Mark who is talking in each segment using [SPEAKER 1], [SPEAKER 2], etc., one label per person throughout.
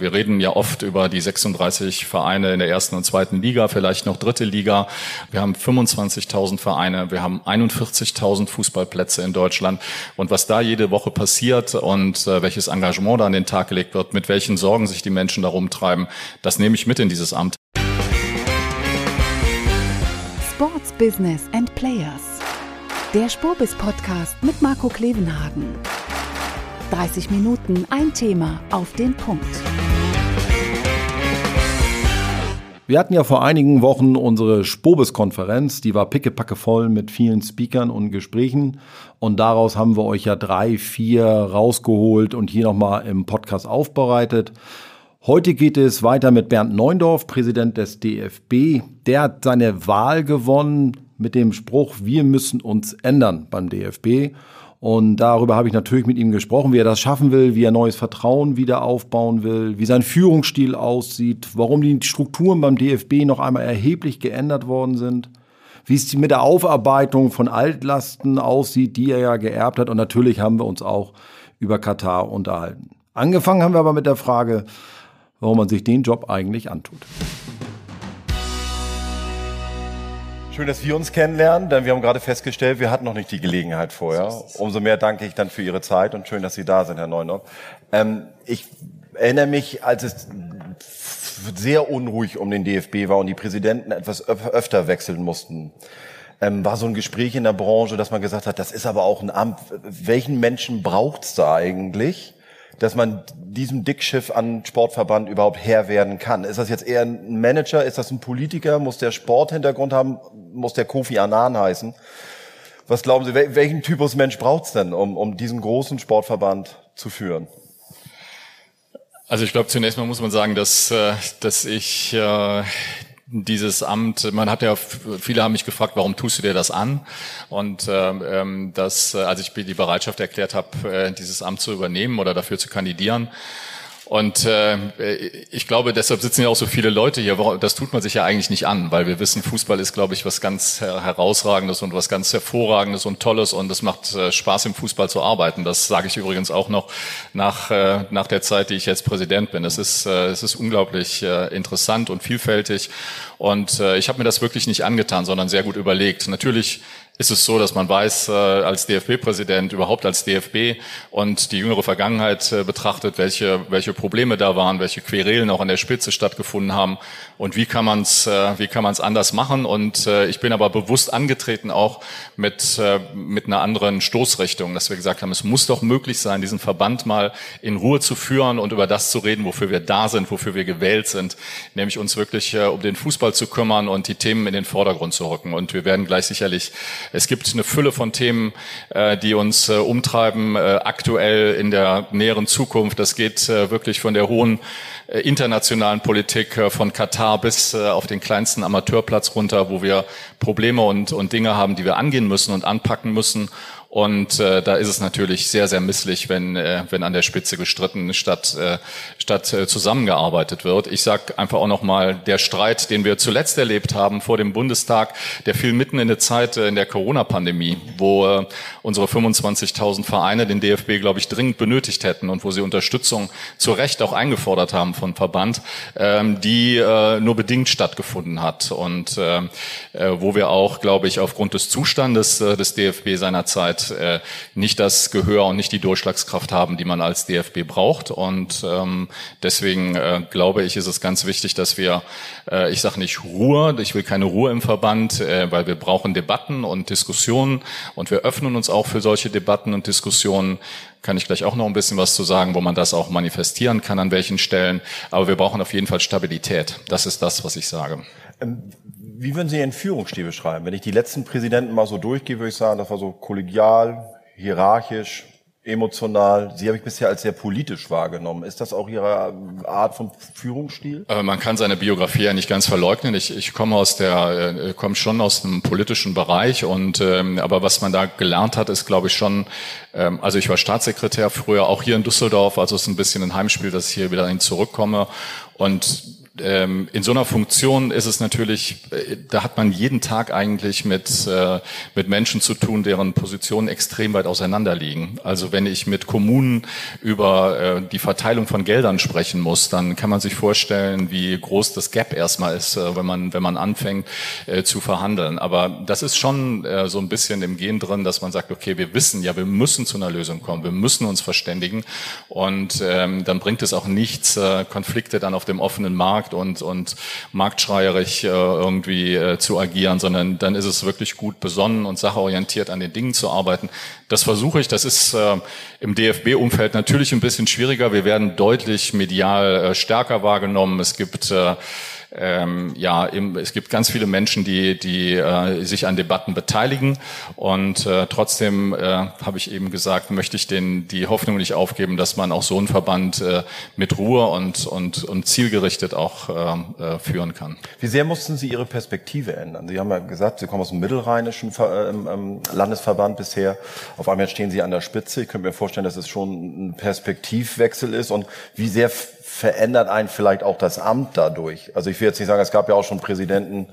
[SPEAKER 1] Wir reden ja oft über die 36 Vereine in der ersten und zweiten Liga, vielleicht noch dritte Liga. Wir haben 25.000 Vereine, wir haben 41.000 Fußballplätze in Deutschland. Und was da jede Woche passiert und äh, welches Engagement da an den Tag gelegt wird, mit welchen Sorgen sich die Menschen darum treiben, das nehme ich mit in dieses Amt.
[SPEAKER 2] Sports Business and Players. Der Spurbis Podcast mit Marco Klevenhagen. 30 Minuten, ein Thema auf den Punkt.
[SPEAKER 3] Wir hatten ja vor einigen Wochen unsere Spobis-Konferenz, die war pickepacke voll mit vielen Speakern und Gesprächen und daraus haben wir euch ja drei, vier rausgeholt und hier nochmal im Podcast aufbereitet. Heute geht es weiter mit Bernd Neundorf, Präsident des DFB. Der hat seine Wahl gewonnen mit dem Spruch, wir müssen uns ändern beim DFB. Und darüber habe ich natürlich mit ihm gesprochen, wie er das schaffen will, wie er neues Vertrauen wieder aufbauen will, wie sein Führungsstil aussieht, warum die Strukturen beim DFB noch einmal erheblich geändert worden sind, wie es mit der Aufarbeitung von Altlasten aussieht, die er ja geerbt hat. Und natürlich haben wir uns auch über Katar unterhalten. Angefangen haben wir aber mit der Frage, warum man sich den Job eigentlich antut.
[SPEAKER 4] Schön, dass wir uns kennenlernen, denn wir haben gerade festgestellt, wir hatten noch nicht die Gelegenheit vorher. Umso mehr danke ich dann für Ihre Zeit und schön, dass Sie da sind, Herr Neunhoff. Ähm, ich erinnere mich, als es sehr unruhig um den DFB war und die Präsidenten etwas öfter wechseln mussten, ähm, war so ein Gespräch in der Branche, dass man gesagt hat, das ist aber auch ein Amt. Welchen Menschen braucht's da eigentlich? Dass man diesem Dickschiff an Sportverband überhaupt Herr werden kann? Ist das jetzt eher ein Manager? Ist das ein Politiker? Muss der Sporthintergrund haben? Muss der Kofi Annan heißen? Was glauben Sie, welchen Typus Mensch braucht's denn, um, um diesen großen Sportverband zu führen?
[SPEAKER 1] Also ich glaube, zunächst mal muss man sagen, dass, äh, dass ich äh, dieses Amt, man hat ja, viele haben mich gefragt, warum tust du dir das an? Und ähm, ähm das, äh, als ich die Bereitschaft erklärt habe, äh, dieses Amt zu übernehmen oder dafür zu kandidieren, und äh, ich glaube, deshalb sitzen ja auch so viele Leute hier. Das tut man sich ja eigentlich nicht an, weil wir wissen, Fußball ist, glaube ich, was ganz herausragendes und was ganz hervorragendes und tolles und es macht äh, Spaß im Fußball zu arbeiten. Das sage ich übrigens auch noch nach äh, nach der Zeit, die ich jetzt Präsident bin. Es ist äh, es ist unglaublich äh, interessant und vielfältig und äh, ich habe mir das wirklich nicht angetan, sondern sehr gut überlegt. Natürlich ist es so, dass man weiß, äh, als DFB-Präsident, überhaupt als DFB und die jüngere Vergangenheit äh, betrachtet, welche, welche Probleme da waren, welche Querelen auch an der Spitze stattgefunden haben und wie kann man es äh, wie kann man es anders machen. Und ich bin aber bewusst angetreten auch mit, mit einer anderen Stoßrichtung, dass wir gesagt haben, es muss doch möglich sein, diesen Verband mal in Ruhe zu führen und über das zu reden, wofür wir da sind, wofür wir gewählt sind, nämlich uns wirklich um den Fußball zu kümmern und die Themen in den Vordergrund zu rücken. Und wir werden gleich sicherlich es gibt eine Fülle von Themen, äh, die uns äh, umtreiben, äh, aktuell in der näheren Zukunft. Das geht wirklich von der hohen internationalen Politik von Katar bis auf den kleinsten Amateurplatz runter, wo wir Probleme und, und Dinge haben, die wir angehen müssen und anpacken müssen. Und äh, da ist es natürlich sehr, sehr misslich, wenn, äh, wenn an der Spitze gestritten statt, äh, statt äh, zusammengearbeitet wird. Ich sage einfach auch nochmal, der Streit, den wir zuletzt erlebt haben vor dem Bundestag, der fiel mitten in der Zeit äh, in der Corona-Pandemie, wo äh, unsere 25.000 Vereine den DFB, glaube ich, dringend benötigt hätten und wo sie Unterstützung zu Recht auch eingefordert haben von Verband, ähm, die äh, nur bedingt stattgefunden hat und äh, äh, wo wir auch, glaube ich, aufgrund des Zustandes äh, des DFB seinerzeit Äh, nicht das Gehör und nicht die Durchschlagskraft haben, die man als DFB braucht. Und ähm, deswegen äh, glaube ich, ist es ganz wichtig, dass wir, äh, ich sage nicht Ruhe, ich will keine Ruhe im Verband, weil wir brauchen Debatten und Diskussionen und wir öffnen uns auch für solche Debatten und Diskussionen kann ich gleich auch noch ein bisschen was zu sagen, wo man das auch manifestieren kann, an welchen Stellen. Aber wir brauchen auf jeden Fall Stabilität. Das ist das, was ich sage.
[SPEAKER 4] Wie würden Sie Ihren Führungsstil beschreiben? Wenn ich die letzten Präsidenten mal so durchgehe, würde ich sagen, das war so kollegial, hierarchisch, emotional. Sie habe ich bisher als sehr politisch wahrgenommen. Ist das auch Ihre Art von Führungsstil?
[SPEAKER 1] Äh, man kann seine Biografie ja nicht ganz verleugnen. Ich, ich komme aus der, äh, komme schon aus dem politischen Bereich und ähm, aber was man da gelernt hat, ist, glaube ich, schon. Ähm, also ich war Staatssekretär früher auch hier in Düsseldorf, also es ist ein bisschen ein Heimspiel, dass ich hier wieder hin zurückkomme und ähm, in so einer Funktion ist es natürlich, äh, da hat man jeden Tag eigentlich mit, äh, mit Menschen zu tun, deren Positionen extrem weit auseinander liegen. Also wenn ich mit Kommunen über äh, die Verteilung von Geldern sprechen muss, dann kann man sich vorstellen, wie groß das Gap erstmal ist, äh, wenn man, wenn man anfängt äh, zu verhandeln. Aber das ist schon äh, so ein bisschen im Gehen drin, dass man sagt, okay, wir wissen ja, wir müssen zu einer Lösung kommen, wir müssen uns verständigen und ähm, dann bringt es auch nichts, Konflikte dann auf dem offenen Markt Markt und, und marktschreierisch äh, irgendwie äh, zu agieren, sondern dann ist es wirklich gut besonnen und sachorientiert an den Dingen zu arbeiten. Das versuche ich. Das ist äh, im DFB-Umfeld natürlich ein bisschen schwieriger. Wir werden deutlich medial äh, stärker wahrgenommen. Es gibt äh, ähm, ja, im, es gibt ganz viele Menschen, die, die äh, sich an Debatten beteiligen und äh, trotzdem äh, habe ich eben gesagt, möchte ich den die Hoffnung nicht aufgeben, dass man auch so einen Verband äh, mit Ruhe und, und, und zielgerichtet auch äh, äh, führen kann.
[SPEAKER 4] Wie sehr mussten Sie Ihre Perspektive ändern? Sie haben ja gesagt, Sie kommen aus dem mittelrheinischen Ver ähm, ähm Landesverband bisher. Auf einmal stehen Sie an der Spitze. Ich könnte mir vorstellen, dass es schon ein Perspektivwechsel ist. Und wie sehr verändert einen vielleicht auch das Amt dadurch. Also ich will jetzt nicht sagen, es gab ja auch schon Präsidenten,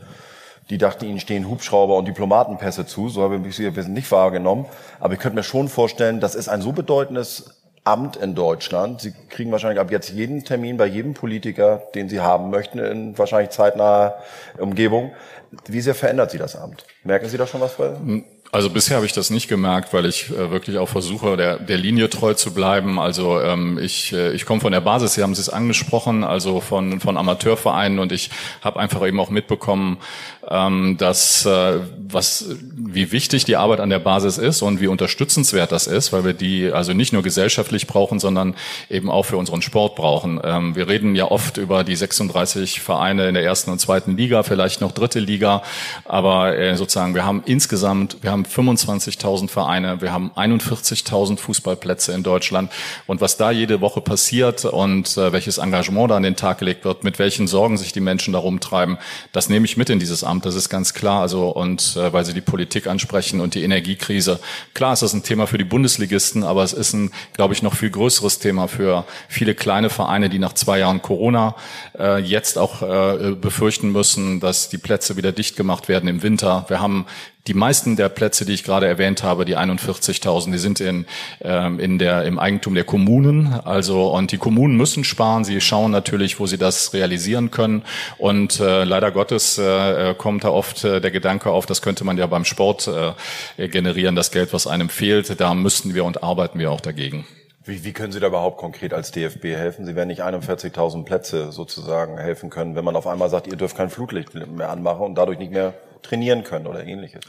[SPEAKER 4] die dachten, ihnen stehen Hubschrauber und Diplomatenpässe zu. So habe ich sie nicht wahrgenommen. Aber ich könnte mir schon vorstellen, das ist ein so bedeutendes Amt in Deutschland. Sie kriegen wahrscheinlich ab jetzt jeden Termin bei jedem Politiker, den Sie haben möchten, in wahrscheinlich zeitnaher Umgebung. Wie sehr verändert Sie das Amt? Merken Sie da schon was? Vorher?
[SPEAKER 1] Also bisher habe ich das nicht gemerkt, weil ich äh, wirklich auch versuche, der, der Linie treu zu bleiben. Also ähm, ich, äh, ich komme von der Basis, Sie haben es angesprochen, also von, von Amateurvereinen und ich habe einfach eben auch mitbekommen, ähm, dass äh, was wie wichtig die Arbeit an der Basis ist und wie unterstützenswert das ist, weil wir die also nicht nur gesellschaftlich brauchen, sondern eben auch für unseren Sport brauchen. Ähm, wir reden ja oft über die 36 Vereine in der ersten und zweiten Liga, vielleicht noch dritte Liga, aber äh, sozusagen wir haben insgesamt, wir haben 25.000 Vereine, wir haben 41.000 Fußballplätze in Deutschland und was da jede Woche passiert und äh, welches Engagement da an den Tag gelegt wird, mit welchen Sorgen sich die Menschen darum treiben, das nehme ich mit in dieses Amt, das ist ganz klar. Also und äh, weil Sie die Politik ansprechen und die Energiekrise, klar ist das ein Thema für die Bundesligisten, aber es ist ein, glaube ich, noch viel größeres Thema für viele kleine Vereine, die nach zwei Jahren Corona äh, jetzt auch äh, befürchten müssen, dass die Plätze wieder dicht gemacht werden im Winter. Wir haben die meisten der Plätze, die ich gerade erwähnt habe, die 41.000, die sind in, ähm, in der, im Eigentum der Kommunen. Also, und die Kommunen müssen sparen. Sie schauen natürlich, wo sie das realisieren können. Und äh, leider Gottes äh, kommt da oft äh, der Gedanke auf, das könnte man ja beim Sport äh, generieren, das Geld, was einem fehlt. Da müssten wir und arbeiten wir auch dagegen.
[SPEAKER 4] Wie, wie können Sie da überhaupt konkret als DFB helfen? Sie werden nicht 41.000 Plätze sozusagen helfen können, wenn man auf einmal sagt, ihr dürft kein Flutlicht mehr anmachen und dadurch nicht mehr trainieren können oder ähnliches.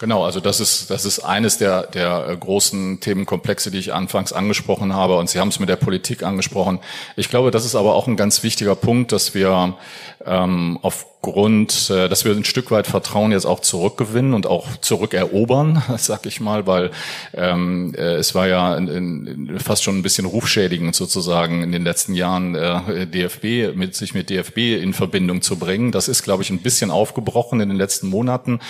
[SPEAKER 1] Genau, also das ist, das ist eines der, der äh, großen Themenkomplexe, die ich anfangs angesprochen habe. Und Sie haben es mit der Politik angesprochen. Ich glaube, das ist aber auch ein ganz wichtiger Punkt, dass wir ähm, aufgrund, äh, dass wir ein Stück weit Vertrauen jetzt auch zurückgewinnen und auch zurückerobern, sag ich mal, weil ähm, äh, es war ja in, in, fast schon ein bisschen rufschädigend sozusagen in den letzten Jahren äh, DFB mit sich mit DFB in Verbindung zu bringen. Das ist, glaube ich, ein bisschen aufgebrochen in den letzten Monaten.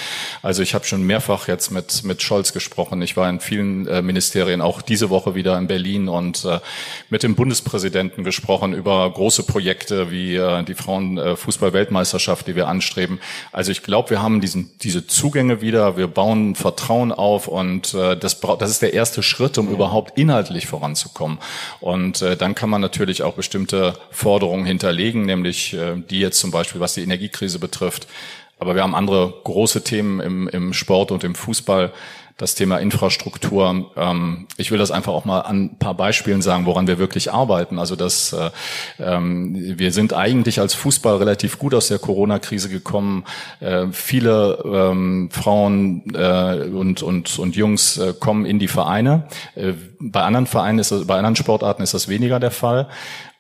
[SPEAKER 1] Also ich habe schon mehrfach jetzt mit mit Scholz gesprochen. Ich war in vielen äh, Ministerien auch diese Woche wieder in Berlin und äh, mit dem Bundespräsidenten gesprochen über große Projekte wie äh, die Frauen äh, die wir anstreben. Also ich glaube, wir haben diesen, diese Zugänge wieder, wir bauen Vertrauen auf und äh, das, das ist der erste Schritt, um überhaupt inhaltlich voranzukommen. Und äh, dann kann man natürlich auch bestimmte Forderungen hinterlegen, nämlich äh, die jetzt zum Beispiel, was die Energiekrise betrifft. Aber wir haben andere große Themen im, im Sport und im Fußball das Thema Infrastruktur. Ähm, ich will das einfach auch mal an ein paar Beispielen sagen, woran wir wirklich arbeiten. Also dass äh, ähm, wir sind eigentlich als Fußball relativ gut aus der Corona-Krise gekommen. Äh, viele ähm, Frauen äh, und und und Jungs äh, kommen in die Vereine. Äh, bei anderen Vereinen ist das, bei anderen Sportarten ist das weniger der Fall.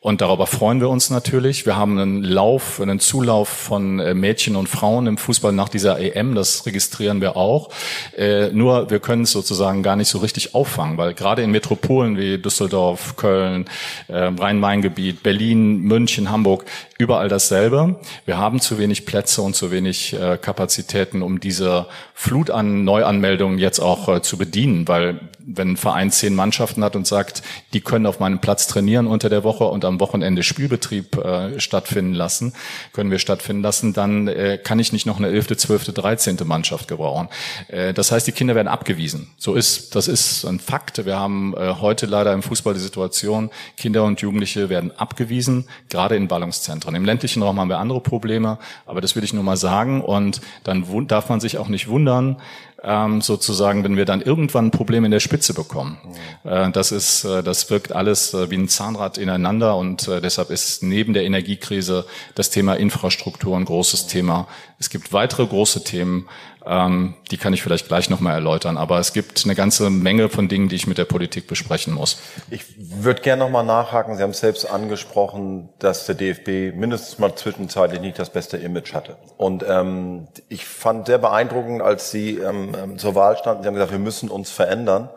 [SPEAKER 1] Und darüber freuen wir uns natürlich. Wir haben einen Lauf, einen Zulauf von äh, Mädchen und Frauen im Fußball nach dieser EM. Das registrieren wir auch. Äh, nur wir können es sozusagen gar nicht so richtig auffangen, weil gerade in Metropolen wie Düsseldorf, Köln, äh, Rhein-Main-Gebiet, Berlin, München, Hamburg, überall dasselbe. Wir haben zu wenig Plätze und zu wenig Kapazitäten, um diese Flut an Neuanmeldungen jetzt auch zu bedienen, weil wenn ein Verein zehn Mannschaften hat und sagt, die können auf meinem Platz trainieren unter der Woche und am Wochenende Spielbetrieb äh, stattfinden lassen, können wir stattfinden lassen, dann äh, kann ich nicht noch eine elfte, zwölfte, dreizehnte Mannschaft gebrauchen. Äh, das heißt, die Kinder werden abgewiesen. So ist, das ist ein Fakt. Wir haben äh, heute leider im Fußball die Situation, Kinder und Jugendliche werden abgewiesen, gerade in Ballungszentren. Im ländlichen Raum haben wir andere Probleme, aber das will ich nur mal sagen. Und dann darf man sich auch nicht wundern, ähm, sozusagen, wenn wir dann irgendwann ein Problem in der Spitze bekommen. Äh, das ist, äh, das wirkt alles äh, wie ein Zahnrad ineinander und äh, deshalb ist neben der Energiekrise das Thema Infrastruktur ein großes Thema. Es gibt weitere große Themen, ähm, die kann ich vielleicht gleich nochmal erläutern. Aber es gibt eine ganze Menge von Dingen, die ich mit der Politik besprechen muss.
[SPEAKER 4] Ich würde gerne nochmal nachhaken. Sie haben es selbst angesprochen, dass der DFB mindestens mal zwischenzeitlich nicht das beste Image hatte. Und ähm, ich fand sehr beeindruckend, als Sie ähm, ähm zur Wahl standen. Sie haben gesagt, wir müssen uns verändern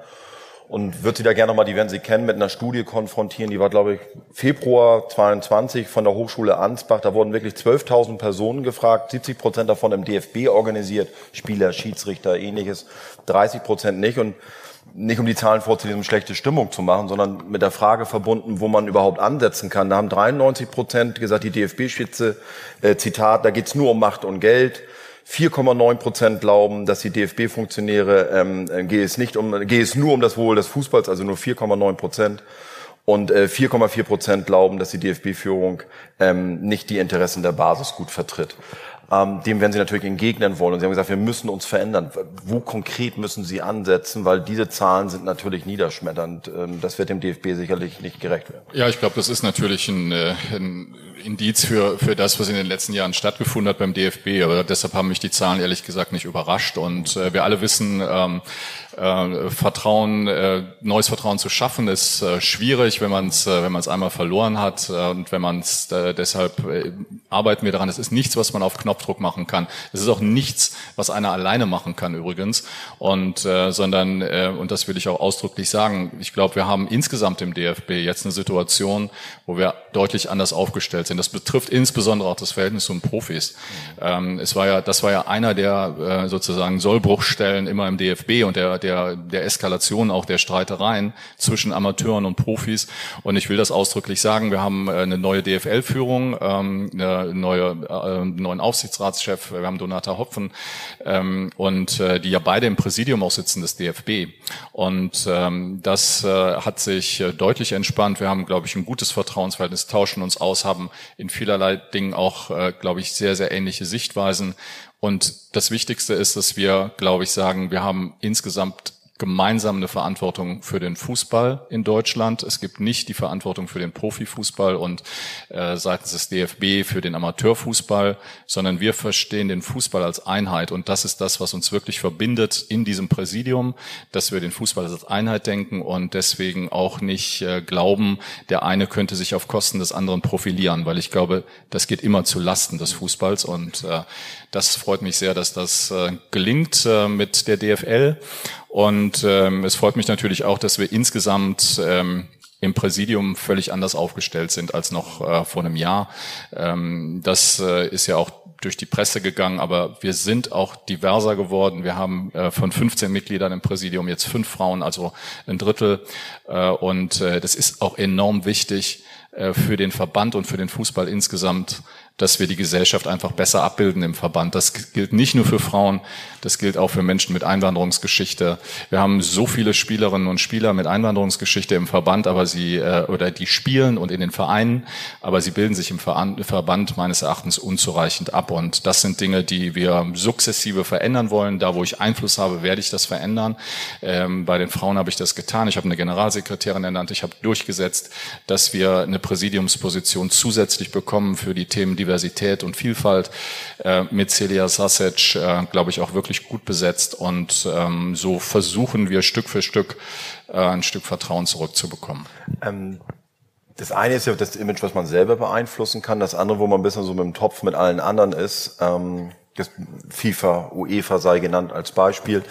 [SPEAKER 4] und würde Sie da gerne nochmal, die werden Sie kennen, mit einer Studie konfrontieren. Die war, glaube ich, Februar 22 von der Hochschule Ansbach. Da wurden wirklich 12.000 Personen gefragt, 70 Prozent davon im DFB organisiert, Spieler, Schiedsrichter, ähnliches, 30 Prozent nicht. Und nicht um die Zahlen vorzulesen, um schlechte Stimmung zu machen, sondern mit der Frage verbunden, wo man überhaupt ansetzen kann. Da haben 93 Prozent gesagt, die DFB-Spitze, äh, Zitat, da geht's nur um Macht und Geld. 4,9 Prozent glauben, dass die DFB-Funktionäre ähm, äh, geht es nicht um geht es nur um das Wohl des Fußballs, also nur 4,9 Prozent. Und äh, 4,4 Prozent glauben, dass die DFB-Führung ähm, nicht die Interessen der Basis gut vertritt. Ähm, dem werden Sie natürlich entgegnen wollen. Und Sie haben gesagt, wir müssen uns verändern. Wo konkret müssen Sie ansetzen? Weil diese Zahlen sind natürlich niederschmetternd. Ähm, das wird dem DFB sicherlich nicht gerecht werden.
[SPEAKER 1] Ja, ich glaube, das ist natürlich ein, äh, ein Indiz für, für das, was in den letzten Jahren stattgefunden hat beim DFB. Aber deshalb haben mich die Zahlen ehrlich gesagt nicht überrascht. Und äh, wir alle wissen, ähm, äh, Vertrauen, äh, neues Vertrauen zu schaffen, ist äh, schwierig, wenn man es äh, wenn man es einmal verloren hat äh, und wenn man es äh, deshalb äh, arbeiten wir daran. Es ist nichts, was man auf Knopfdruck machen kann. Es ist auch nichts, was einer alleine machen kann übrigens. Und äh, sondern äh, und das will ich auch ausdrücklich sagen. Ich glaube, wir haben insgesamt im DFB jetzt eine Situation, wo wir deutlich anders aufgestellt sind. Das betrifft insbesondere auch das Verhältnis zu den Profis. Ähm, es war ja, das war ja einer der äh, sozusagen Sollbruchstellen immer im DFB und der der, der Eskalation auch der Streitereien zwischen Amateuren und Profis. Und ich will das ausdrücklich sagen, wir haben äh, eine neue DFL-Führung, ähm, eine neue, äh, neuen Aufsichtsratschef, wir haben Donata Hopfen ähm, und äh, die ja beide im Präsidium auch sitzen des DFB. Und ähm, das äh, hat sich äh, deutlich entspannt. Wir haben, glaube ich, ein gutes Vertrauensverhältnis, tauschen uns aus, haben in vielerlei Dingen auch, äh, glaube ich, sehr, sehr ähnliche Sichtweisen. Und das Wichtigste ist, dass wir, glaube ich, sagen, wir haben insgesamt gemeinsam eine Verantwortung für den Fußball in Deutschland. Es gibt nicht die Verantwortung für den Profifußball und äh, seitens des DFB für den Amateurfußball, sondern wir verstehen den Fußball als Einheit und das ist das, was uns wirklich verbindet in diesem Präsidium, dass wir den Fußball als Einheit denken und deswegen auch nicht äh, glauben, der eine könnte sich auf Kosten des anderen profilieren, weil ich glaube, das geht immer zu Lasten des Fußballs und äh, das freut mich sehr, dass das äh, gelingt äh, mit der DFL. Und ähm, es freut mich natürlich auch, dass wir insgesamt ähm, im Präsidium völlig anders aufgestellt sind als noch äh, vor einem Jahr. Ähm, das äh, ist ja auch durch die Presse gegangen, aber wir sind auch diverser geworden. Wir haben äh, von 15 Mitgliedern im Präsidium jetzt fünf Frauen, also ein Drittel. Äh, und äh, das ist auch enorm wichtig äh, für den Verband und für den Fußball insgesamt, dass wir die Gesellschaft einfach besser abbilden im Verband. Das gilt nicht nur für Frauen, das gilt auch für Menschen mit Einwanderungsgeschichte. Wir haben so viele Spielerinnen und Spieler mit Einwanderungsgeschichte im Verband, aber sie äh, oder die spielen und in den Vereinen, aber sie bilden sich im Verband meines Erachtens unzureichend ab. Und das sind Dinge, die wir sukzessive verändern wollen. Da, wo ich Einfluss habe, werde ich das verändern. Ähm, bei den Frauen habe ich das getan. Ich habe eine Generalsekretärin ernannt. Ich habe durchgesetzt, dass wir eine Präsidiumsposition zusätzlich bekommen für die Themen Diversität und Vielfalt. Äh, mit Celia Sasic, äh, glaube ich, auch wirklich gut besetzt. Und ähm, so versuchen wir Stück für Stück äh, ein Stück Vertrauen zurückzubekommen. Ähm
[SPEAKER 4] das eine ist ja das Image, was man selber beeinflussen kann. Das andere, wo man ein bisschen so mit dem Topf mit allen anderen ist, ähm, das FIFA, UEFA sei genannt als Beispiel.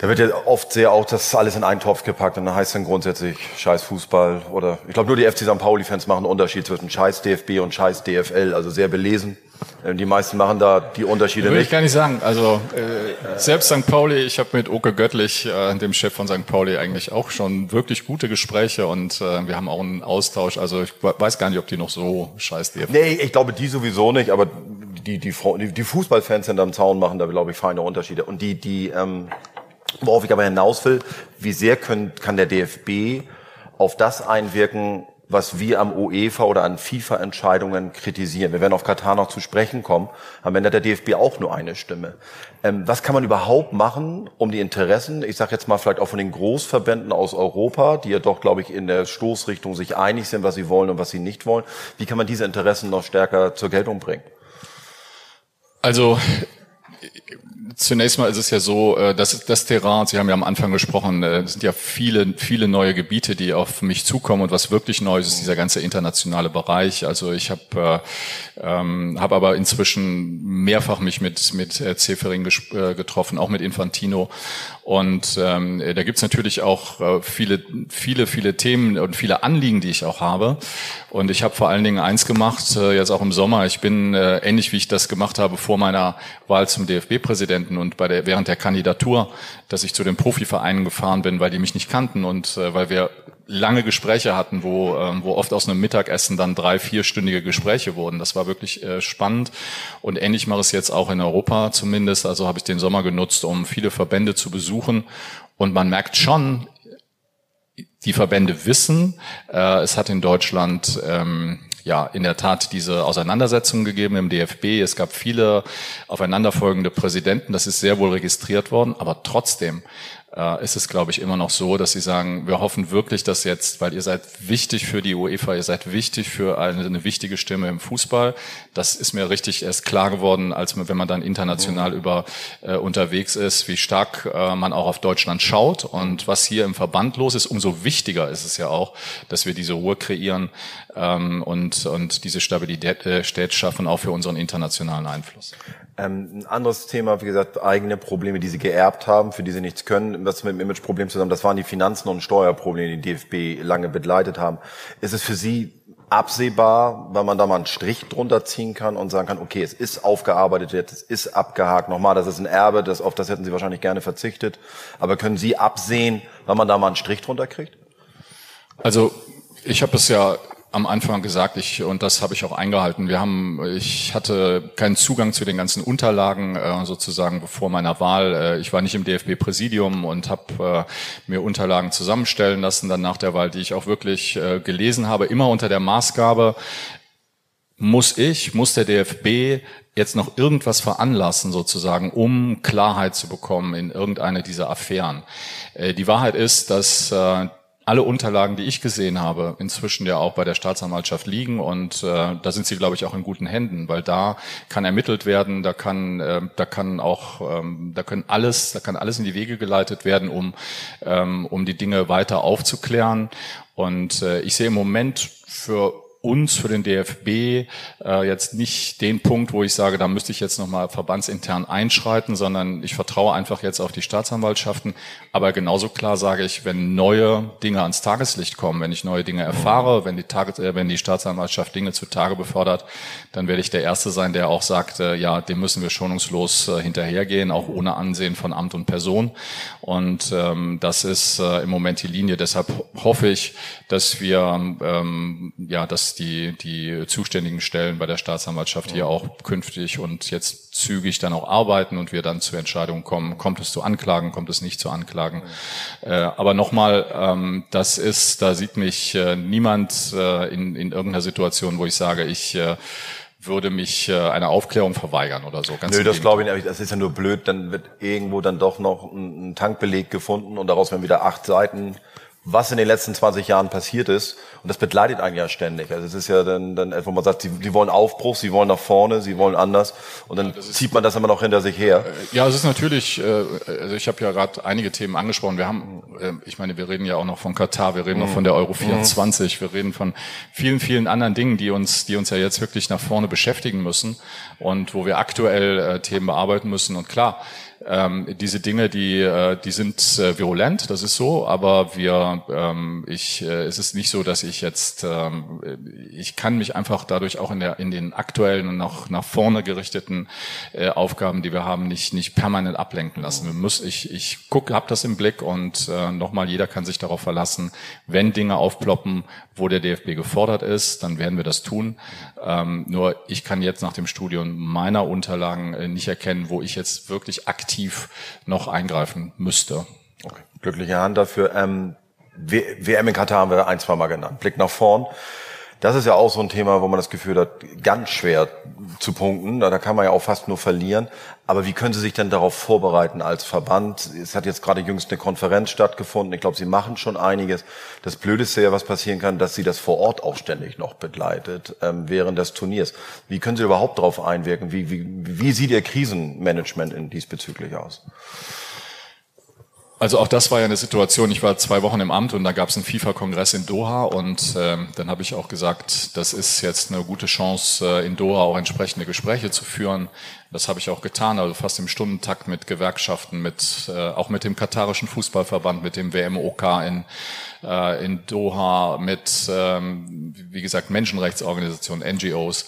[SPEAKER 4] Da wird ja oft sehr auch das alles in einen Topf gepackt und dann heißt dann grundsätzlich Scheiß Fußball oder ich glaube nur die FC St. Pauli-Fans machen einen Unterschied zwischen Scheiß DFB und Scheiß DFL, also sehr belesen. Ähm, die meisten machen da die Unterschiede
[SPEAKER 1] Würde
[SPEAKER 4] nicht.
[SPEAKER 1] ich gar nicht sagen. Also äh, selbst St. Pauli, ich habe mit Oke Göttlich, äh, dem Chef von St. Pauli, eigentlich auch schon wirklich gute Gespräche und äh, wir haben auch einen Austausch. Also ich weiß gar nicht, ob die noch so scheiß DFB.
[SPEAKER 4] Nee, ich glaube die sowieso nicht, aber die, die, die, die Fußballfans hinterm Zaun machen da, glaube ich, feine Unterschiede. Und die, die, ähm, worauf ich aber hinaus will, wie sehr können, kann der DFB auf das einwirken, was wir am UEFA oder an FIFA-Entscheidungen kritisieren. Wir werden auf Katar noch zu sprechen kommen. Am Ende hat der DFB auch nur eine Stimme. Ähm, was kann man überhaupt machen, um die Interessen, ich sage jetzt mal vielleicht auch von den Großverbänden aus Europa, die ja doch, glaube ich, in der Stoßrichtung sich einig sind, was sie wollen und was sie nicht wollen, wie kann man diese Interessen noch stärker zur Geltung bringen?
[SPEAKER 1] Also Zunächst mal ist es ja so, äh, dass das Terrain, Sie haben ja am Anfang gesprochen, äh, es sind ja viele, viele neue Gebiete, die auf mich zukommen und was wirklich neu ist, ist dieser ganze internationale Bereich. Also ich habe äh, ähm, hab aber inzwischen mehrfach mich mit mit Zefering getroffen, auch mit Infantino und ähm, da gibt's natürlich auch äh, viele, viele, viele Themen und viele Anliegen, die ich auch habe. Und ich habe vor allen Dingen eins gemacht, äh, jetzt auch im Sommer. Ich bin äh, ähnlich wie ich das gemacht habe vor meiner Wahl zum DFB-Präsidenten und bei der während der Kandidatur, dass ich zu den Profivereinen gefahren bin, weil die mich nicht kannten und äh, weil wir lange Gespräche hatten, wo, ähm, wo oft aus einem Mittagessen dann drei, vierstündige Gespräche wurden. Das war wirklich äh, spannend. Und ähnlich mache ich es jetzt auch in Europa zumindest. Also habe ich den Sommer genutzt, um viele Verbände zu besuchen. Und man merkt schon, die Verbände wissen, äh, es hat in Deutschland ähm, ja in der Tat diese Auseinandersetzungen gegeben im DFB. Es gab viele aufeinanderfolgende Präsidenten. Das ist sehr wohl registriert worden. Aber trotzdem äh, ist es, glaube ich, immer noch so, dass sie sagen, wir hoffen wirklich, dass jetzt, weil ihr seid wichtig für die UEFA, ihr seid wichtig für eine, eine wichtige Stimme im Fußball. Das ist mir richtig erst klar geworden, als wenn man dann international über äh, unterwegs ist, wie stark äh, man auch auf Deutschland schaut und was hier im Verband los ist. Umso wichtiger ist es ja auch, dass wir diese Ruhe kreieren ähm, und, und diese Stabilität äh, schaffen, auch für unseren internationalen Einfluss.
[SPEAKER 4] Ähm, ein anderes Thema, wie gesagt, eigene Probleme, die sie geerbt haben, für die sie nichts können. Was mit dem Imageproblem zusammen, das waren die Finanzen und Steuerprobleme, die DFB lange begleitet haben. Ist es für Sie absehbar, wenn man da mal einen Strich drunter ziehen kann und sagen kann, okay, es ist aufgearbeitet jetzt, es ist abgehakt. Nochmal, das ist ein Erbe, das, auf das hätten Sie wahrscheinlich gerne verzichtet. Aber können Sie absehen, wenn man da mal einen Strich drunter kriegt?
[SPEAKER 1] Also ich habe es ja am Anfang gesagt, ich und das habe ich auch eingehalten. Wir haben, ich hatte keinen Zugang zu den ganzen Unterlagen äh, sozusagen bevor meiner Wahl. Äh, ich war nicht im DFB-Präsidium und habe äh, mir Unterlagen zusammenstellen lassen dann nach der Wahl, die ich auch wirklich äh, gelesen habe, immer unter der Maßgabe: Muss ich, muss der DFB jetzt noch irgendwas veranlassen sozusagen, um Klarheit zu bekommen in irgendeine dieser Affären? Äh, die Wahrheit ist, dass äh, alle Unterlagen, die ich gesehen habe, inzwischen ja auch bei der Staatsanwaltschaft liegen und äh, da sind sie, glaube ich, auch in guten Händen, weil da kann ermittelt werden, da kann, äh, da kann auch, ähm, da können alles, da kann alles in die Wege geleitet werden, um ähm, um die Dinge weiter aufzuklären. Und äh, ich sehe im Moment für uns, für den DFB, äh, jetzt nicht den Punkt, wo ich sage, da müsste ich jetzt nochmal verbandsintern einschreiten, sondern ich vertraue einfach jetzt auf die Staatsanwaltschaften. Aber genauso klar sage ich, wenn neue Dinge ans Tageslicht kommen, wenn ich neue Dinge erfahre, wenn die, Tages äh, wenn die Staatsanwaltschaft Dinge zutage befördert, dann werde ich der Erste sein, der auch sagt, äh, ja, dem müssen wir schonungslos äh, hinterhergehen, auch ohne Ansehen von Amt und Person. Und ähm, das ist äh, im Moment die Linie. Deshalb hoffe ich, dass wir ähm, ja, dass die, die zuständigen Stellen bei der Staatsanwaltschaft hier auch künftig und jetzt zügig dann auch arbeiten und wir dann zur Entscheidung kommen, kommt es zu Anklagen, kommt es nicht zu Anklagen. Äh, aber nochmal, ähm, das ist, da sieht mich äh, niemand äh, in, in irgendeiner Situation, wo ich sage, ich äh, würde mich äh, eine Aufklärung verweigern oder so.
[SPEAKER 4] Ganz Nö, das glaube ich nicht. Das ist ja nur blöd. Dann wird irgendwo dann doch noch ein Tankbeleg gefunden und daraus werden wieder acht Seiten was in den letzten 20 Jahren passiert ist. Und das begleitet einen ja ständig. Also es ist ja dann, dann wo man sagt, sie, sie wollen Aufbruch, sie wollen nach vorne, sie wollen anders. Und dann ja, zieht man das immer noch hinter sich her.
[SPEAKER 1] Äh, ja, es ist natürlich, äh, also ich habe ja gerade einige Themen angesprochen. Wir haben, äh, ich meine, wir reden ja auch noch von Katar, wir reden mhm. noch von der Euro 24, mhm. wir reden von vielen, vielen anderen Dingen, die uns, die uns ja jetzt wirklich nach vorne beschäftigen müssen und wo wir aktuell Themen bearbeiten müssen. Und klar, Ähm, diese Dinge, die, äh, die sind äh, virulent, das ist so, aber wir, ähm, ich, äh, es ist nicht so, dass ich jetzt, ähm, ich kann mich einfach dadurch auch in, der, in den aktuellen und nach, nach vorne gerichteten äh, Aufgaben, die wir haben, nicht, nicht permanent ablenken lassen. Wir müssen, ich, ich gucke, habe das im Blick und äh, nochmal, jeder kann sich darauf verlassen, wenn Dinge aufploppen, wo der DFB gefordert ist, dann werden wir das tun. Ähm, nur ich kann jetzt nach dem Studium meiner Unterlagen äh, nicht erkennen, wo ich jetzt wirklich aktiv noch eingreifen müsste.
[SPEAKER 4] Okay. Glückliche Hand dafür. Ähm, WM in Katar haben wir ein, zwei Mal genannt. Blick nach vorn. Das ist ja auch so ein Thema, wo man das Gefühl hat, ganz schwer zu punkten. Da kann man ja auch fast nur verlieren. Aber wie können Sie sich denn darauf vorbereiten als Verband? Es hat jetzt gerade jüngst eine Konferenz stattgefunden. Ich glaube, Sie machen schon einiges. Das Blödeste ja, was passieren kann, dass Sie das vor Ort auch ständig noch begleitet ähm, während des Turniers. Wie können Sie überhaupt darauf einwirken? Wie, wie, wie sieht Ihr Krisenmanagement in diesbezüglich aus?
[SPEAKER 1] Also auch das war ja eine Situation, ich war zwei Wochen im Amt und da gab es einen FIFA-Kongress in Doha und ähm, dann habe ich auch gesagt, das ist jetzt eine gute Chance, äh, in Doha auch entsprechende Gespräche zu führen. Das habe ich auch getan, also fast im Stundentakt mit Gewerkschaften, mit äh, auch mit dem katarischen Fußballverband, mit dem WMOK in, äh, in Doha, mit, ähm, wie gesagt, Menschenrechtsorganisationen, NGOs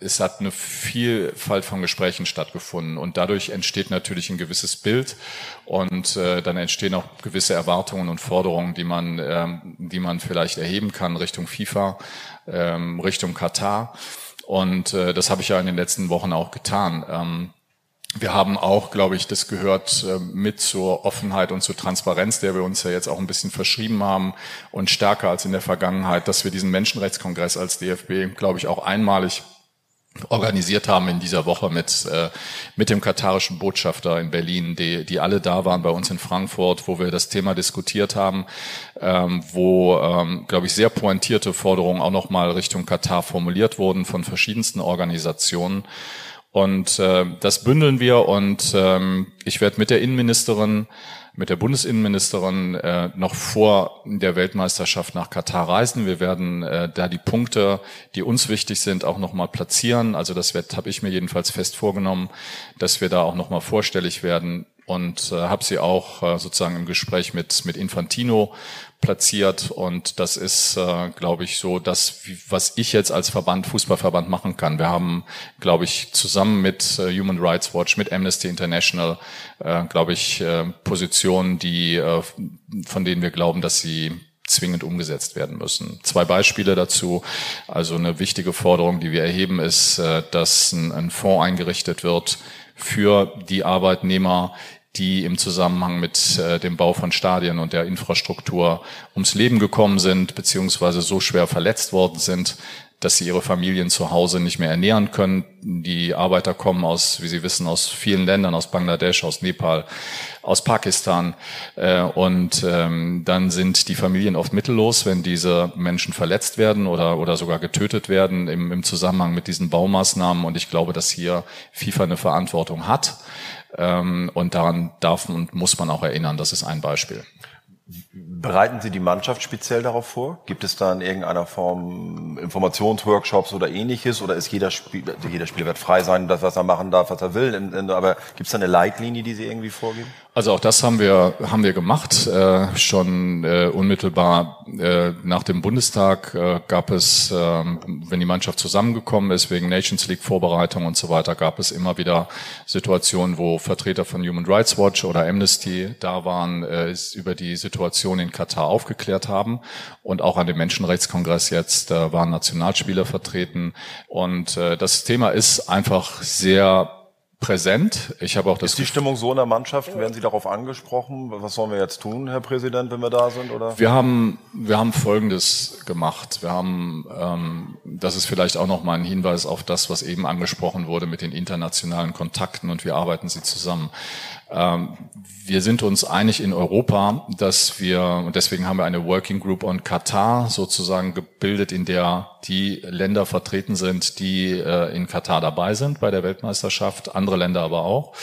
[SPEAKER 1] es hat eine Vielfalt von Gesprächen stattgefunden und dadurch entsteht natürlich ein gewisses Bild und äh, dann entstehen auch gewisse Erwartungen und Forderungen, die man, ähm, die man vielleicht erheben kann Richtung FIFA, ähm, Richtung Katar. Und äh, das habe ich ja in den letzten Wochen auch getan. Ähm, wir haben auch, glaube ich, das gehört äh, mit zur Offenheit und zur Transparenz, der wir uns ja jetzt auch ein bisschen verschrieben haben und stärker als in der Vergangenheit, dass wir diesen Menschenrechtskongress als DFB, glaube ich, auch einmalig organisiert haben in dieser Woche mit, äh, mit dem katarischen Botschafter in Berlin, die, die alle da waren bei uns in Frankfurt, wo wir das Thema diskutiert haben, ähm, wo, ähm, glaube ich, sehr pointierte Forderungen auch nochmal Richtung Katar formuliert wurden von verschiedensten Organisationen. Und äh, das bündeln wir und ähm, ich werde mit der Innenministerin, mit der Bundesinnenministerin äh, noch vor der Weltmeisterschaft nach Katar reisen. Wir werden äh, da die Punkte, die uns wichtig sind, auch nochmal platzieren. Also das habe ich mir jedenfalls fest vorgenommen, dass wir da auch nochmal vorstellig werden und äh, habe sie auch äh, sozusagen im Gespräch mit mit Infantino platziert und das ist, äh, glaube ich, so das, was ich jetzt als Verband, Fußballverband machen kann. Wir haben, glaube ich, zusammen mit äh, Human Rights Watch, mit Amnesty International, äh, glaube ich, äh, Positionen, die, äh, von denen wir glauben, dass sie zwingend umgesetzt werden müssen. Zwei Beispiele dazu. Also eine wichtige Forderung, die wir erheben, ist, äh, dass ein, ein Fonds eingerichtet wird für die Arbeitnehmer, die im Zusammenhang mit äh, dem Bau von Stadien und der Infrastruktur ums Leben gekommen sind, beziehungsweise so schwer verletzt worden sind, dass sie ihre Familien zu Hause nicht mehr ernähren können. Die Arbeiter kommen aus, wie Sie wissen, aus vielen Ländern, aus Bangladesch, aus Nepal, aus Pakistan. Äh, und ähm, dann sind die Familien oft mittellos, wenn diese Menschen verletzt werden oder, oder sogar getötet werden im, im Zusammenhang mit diesen Baumaßnahmen. Und ich glaube, dass hier FIFA eine Verantwortung hat ähm, und daran darf und muss man auch erinnern. Das ist ein Beispiel.
[SPEAKER 4] Bereiten Sie die Mannschaft speziell darauf vor? Gibt es da in irgendeiner Form Informationsworkshops oder ähnliches? Oder ist jeder Spieler, jeder Spieler wird frei sein, das, was er machen darf, was er will? Aber gibt es da eine Leitlinie, die Sie irgendwie vorgeben?
[SPEAKER 1] Also auch das haben wir haben wir gemacht. Äh, schon äh, unmittelbar äh, nach dem Bundestag äh, gab es, äh, wenn die Mannschaft zusammengekommen ist wegen Nations League Vorbereitung und so weiter, gab es immer wieder Situationen, wo Vertreter von Human Rights Watch oder Amnesty da waren, äh, über die Situation in Katar aufgeklärt haben und auch an dem Menschenrechtskongress jetzt äh, waren Nationalspieler vertreten und das Thema ist einfach sehr präsent. Ich habe auch das.
[SPEAKER 4] Ist die Stimmung so in der Mannschaft? Werden Sie darauf angesprochen? Was sollen wir jetzt tun, Herr Präsident, wenn wir da sind? Oder?
[SPEAKER 1] Wir haben wir haben Folgendes gemacht. Wir haben, ähm, das ist vielleicht auch noch mal ein Hinweis auf das, was eben angesprochen wurde mit den internationalen Kontakten und wie arbeiten sie zusammen. Ähm, wir sind uns einig in Europa, dass wir, und deswegen haben wir eine Working Group on Katar sozusagen gebildet, in der die Länder vertreten sind, die äh, in Katar dabei sind bei der Weltmeisterschaft, andere Länder aber auch.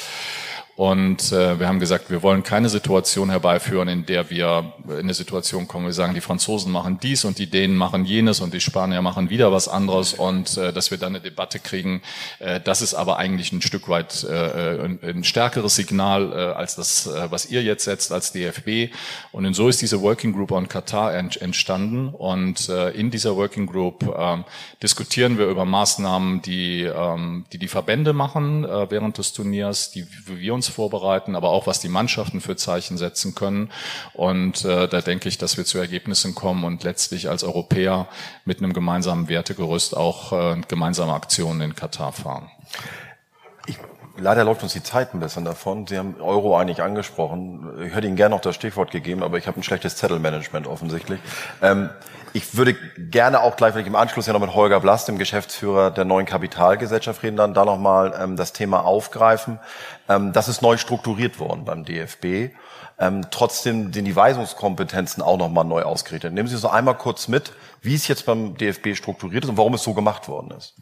[SPEAKER 1] Und äh, wir haben gesagt, wir wollen keine Situation herbeiführen, in der wir in eine Situation kommen, wir sagen, die Franzosen machen dies und die Dänen machen jenes und die Spanier machen wieder was anderes und äh, dass wir dann eine Debatte kriegen. Äh, das ist aber eigentlich ein Stück weit äh, ein, ein stärkeres Signal äh, als das, äh, was ihr jetzt setzt als DFB. Und so ist diese Working Group on Katar entstanden. Und äh, in dieser Working Group äh, diskutieren wir über Maßnahmen, die ähm, die, die Verbände machen äh, während des Turniers, die wir uns vorbereiten, aber auch was die Mannschaften für Zeichen setzen können. Und äh, da denke ich, dass wir zu Ergebnissen kommen und letztlich als Europäer mit einem gemeinsamen Wertegerüst auch äh, gemeinsame Aktionen in Katar fahren.
[SPEAKER 4] Leider läuft uns die Zeit ein bisschen davon. Sie haben Euro eigentlich angesprochen. Ich hätte Ihnen gerne noch das Stichwort gegeben, aber ich habe ein schlechtes Zettelmanagement offensichtlich. Ähm, ich würde gerne auch gleich, wenn ich im Anschluss ja noch mit Holger Blass, dem Geschäftsführer der neuen Kapitalgesellschaft reden, dann da nochmal ähm, das Thema aufgreifen. Ähm, das ist neu strukturiert worden beim DFB. Ähm, trotzdem sind die Weisungskompetenzen auch nochmal neu ausgerichtet. Nehmen Sie so einmal kurz mit, wie es jetzt beim DFB strukturiert ist und warum es so gemacht worden ist.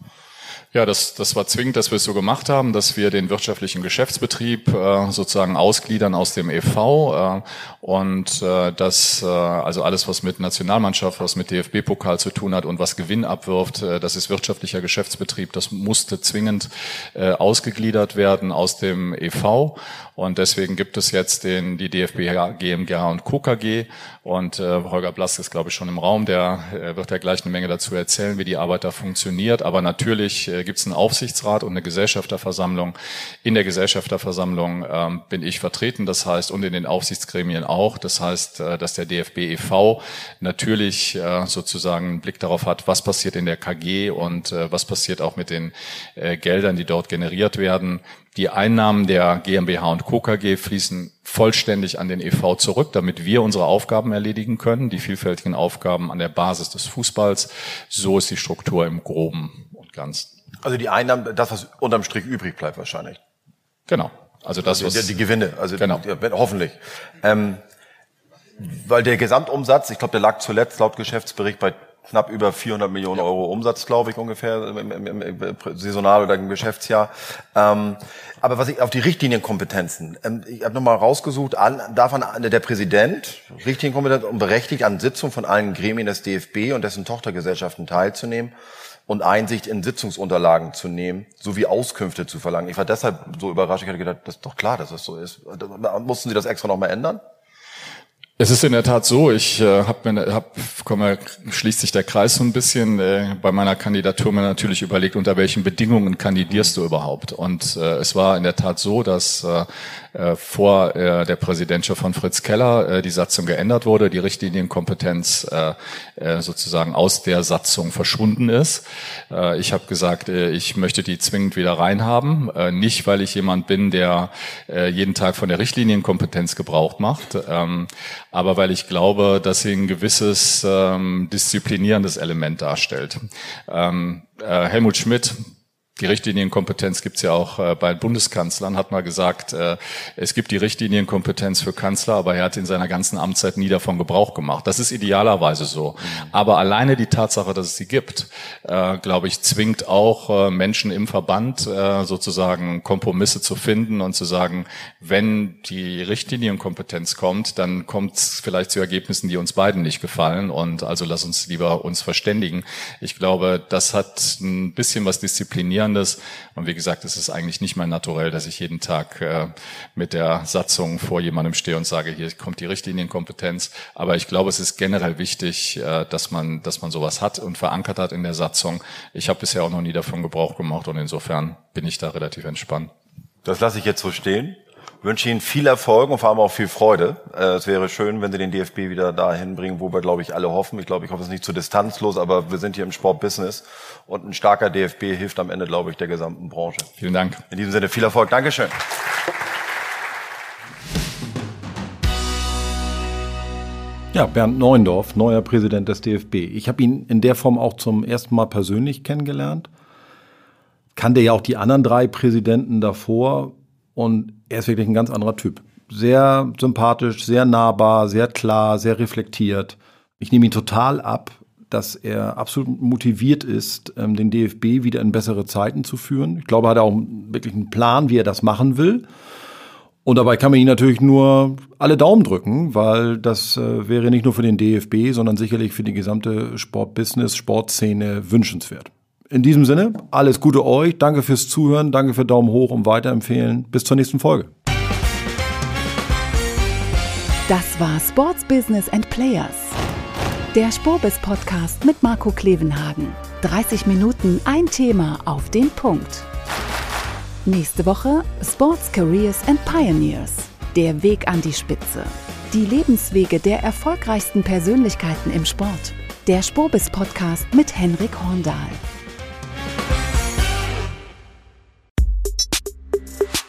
[SPEAKER 1] Ja, das, das war zwingend, dass wir es so gemacht haben, dass wir den wirtschaftlichen Geschäftsbetrieb äh, sozusagen ausgliedern aus dem EV äh, und äh, das, äh, also alles, was mit Nationalmannschaft, was mit DFB-Pokal zu tun hat und was Gewinn abwirft, äh, das ist wirtschaftlicher Geschäftsbetrieb, das musste zwingend äh, ausgegliedert werden aus dem EV und deswegen gibt es jetzt den, die DFB GmbH und Co. KG. Und äh, Holger Blass ist, glaube ich, schon im Raum. Der äh, wird ja gleich eine Menge dazu erzählen, wie die Arbeit da funktioniert. Aber natürlich äh, gibt es einen Aufsichtsrat und eine Gesellschafterversammlung. In der Gesellschafterversammlung ähm, bin ich vertreten, das heißt, und in den Aufsichtsgremien auch. Das heißt, äh, dass der DFB e.V. natürlich äh, sozusagen einen Blick darauf hat, was passiert in der KG und äh, was passiert auch mit den äh, Geldern, die dort generiert werden. Die Einnahmen der GmbH und Co. KG fließen vollständig an den EV zurück, damit wir unsere Aufgaben erledigen können, die vielfältigen Aufgaben an der Basis des Fußballs. So ist die Struktur im Groben und Ganzen.
[SPEAKER 4] Also die Einnahmen, das, was unterm Strich übrig bleibt wahrscheinlich.
[SPEAKER 1] Genau. Also das,
[SPEAKER 4] also was... Die, die Gewinne, also genau. Die, hoffentlich. Ähm, weil der Gesamtumsatz, ich glaube, der lag zuletzt laut Geschäftsbericht bei knapp über 400 Millionen Euro Umsatz, glaube ich, ungefähr im, im, im, im Saisonal- oder im Geschäftsjahr. Ähm, aber was ich auf die Richtlinienkompetenzen, ähm, ich habe nochmal rausgesucht, an, davon der Präsident, Richtlinienkompetenz und berechtigt an Sitzungen von allen Gremien des DFB und dessen Tochtergesellschaften teilzunehmen und Einsicht in Sitzungsunterlagen zu nehmen, sowie Auskünfte zu verlangen. Ich war deshalb so überrascht, ich hatte gedacht, das ist doch klar, dass das so ist. Mussten Sie das extra nochmal ändern?
[SPEAKER 1] Es ist in der Tat so, ich äh, habe mir, hab, komme, schließt sich der Kreis so ein bisschen, äh, bei meiner Kandidatur mir natürlich überlegt, unter welchen Bedingungen kandidierst du überhaupt. Und äh, es war in der Tat so, dass äh, äh, vor äh, der Präsidentschaft von Fritz Keller äh, die Satzung geändert wurde, die Richtlinienkompetenz äh, äh, sozusagen aus der Satzung verschwunden ist. Äh, ich habe gesagt, äh, ich möchte die zwingend wieder reinhaben, äh, nicht weil ich jemand bin, der äh, jeden Tag von der Richtlinienkompetenz Gebrauch macht, ähm, aber weil ich glaube, dass sie ein gewisses ähm, disziplinierendes Element darstellt. Ähm, äh, Helmut Schmidt, die Richtlinienkompetenz gibt's ja auch äh, bei Bundeskanzlern, hat mal gesagt, äh, es gibt die Richtlinienkompetenz für Kanzler, aber er hat in seiner ganzen Amtszeit nie davon Gebrauch gemacht. Das ist idealerweise so. Aber alleine die Tatsache, dass es sie gibt, äh, glaube ich, zwingt auch äh, Menschen im Verband äh, sozusagen Kompromisse zu finden und zu sagen, wenn die Richtlinienkompetenz kommt, dann kommt es vielleicht zu Ergebnissen, die uns beiden nicht gefallen. Und also lass uns lieber uns verständigen. Ich glaube, das hat ein bisschen was disziplinieren Faszinierendes. Und wie gesagt, es ist eigentlich nicht mein Naturell, dass ich jeden Tag äh, mit der Satzung vor jemandem stehe und sage, hier kommt die Richtlinienkompetenz. Aber ich glaube, es ist generell wichtig, äh, dass man, dass man sowas hat und verankert hat in der Satzung. Ich habe bisher auch noch nie davon Gebrauch gemacht und insofern bin ich da relativ entspannt.
[SPEAKER 4] Das lasse ich jetzt so stehen wünsche Ihnen viel Erfolg und vor allem auch viel Freude. Äh, es wäre schön, wenn Sie den DFB wieder dahin bringen, wo wir, glaube ich, alle hoffen. Ich glaube, ich hoffe, es ist nicht zu distanzlos, aber wir sind hier im Sportbusiness und ein starker DFB hilft am Ende, glaube ich, der gesamten Branche.
[SPEAKER 1] Vielen Dank.
[SPEAKER 4] In diesem Sinne viel Erfolg. Dankeschön.
[SPEAKER 3] Ja, Bernd Neuendorf, neuer Präsident des DFB. Ich habe ihn in der Form auch zum ersten Mal persönlich kennengelernt. Kannte ja auch die anderen drei Präsidenten davor und er ist wirklich ein ganz anderer Typ. Sehr sympathisch, sehr nahbar, sehr klar, sehr reflektiert. Ich nehme ihn total ab, dass er absolut motiviert ist, ähm, den DFB wieder in bessere Zeiten zu führen. Ich glaube, er hat auch wirklich einen Plan, wie er das machen will.
[SPEAKER 4] Und dabei kann man Ihnen natürlich nur alle Daumen drücken, weil das äh, wäre nicht nur für den DFB, sondern sicherlich für die gesamte Sportbusiness, Sportszene wünschenswert. In diesem Sinne, alles Gute euch, danke fürs Zuhören, danke für Daumen hoch und weiterempfehlen. Bis zur nächsten Folge.
[SPEAKER 2] Das war Sports Business and Players. Der Spurbis Podcast mit Marco Klevenhagen. 30 Minuten ein Thema auf den Punkt. Nächste Woche Sports Careers and Pioneers. Der Weg an die Spitze. Die Lebenswege der erfolgreichsten Persönlichkeiten im Sport. Der Spurbis Podcast mit Henrik Horndahl.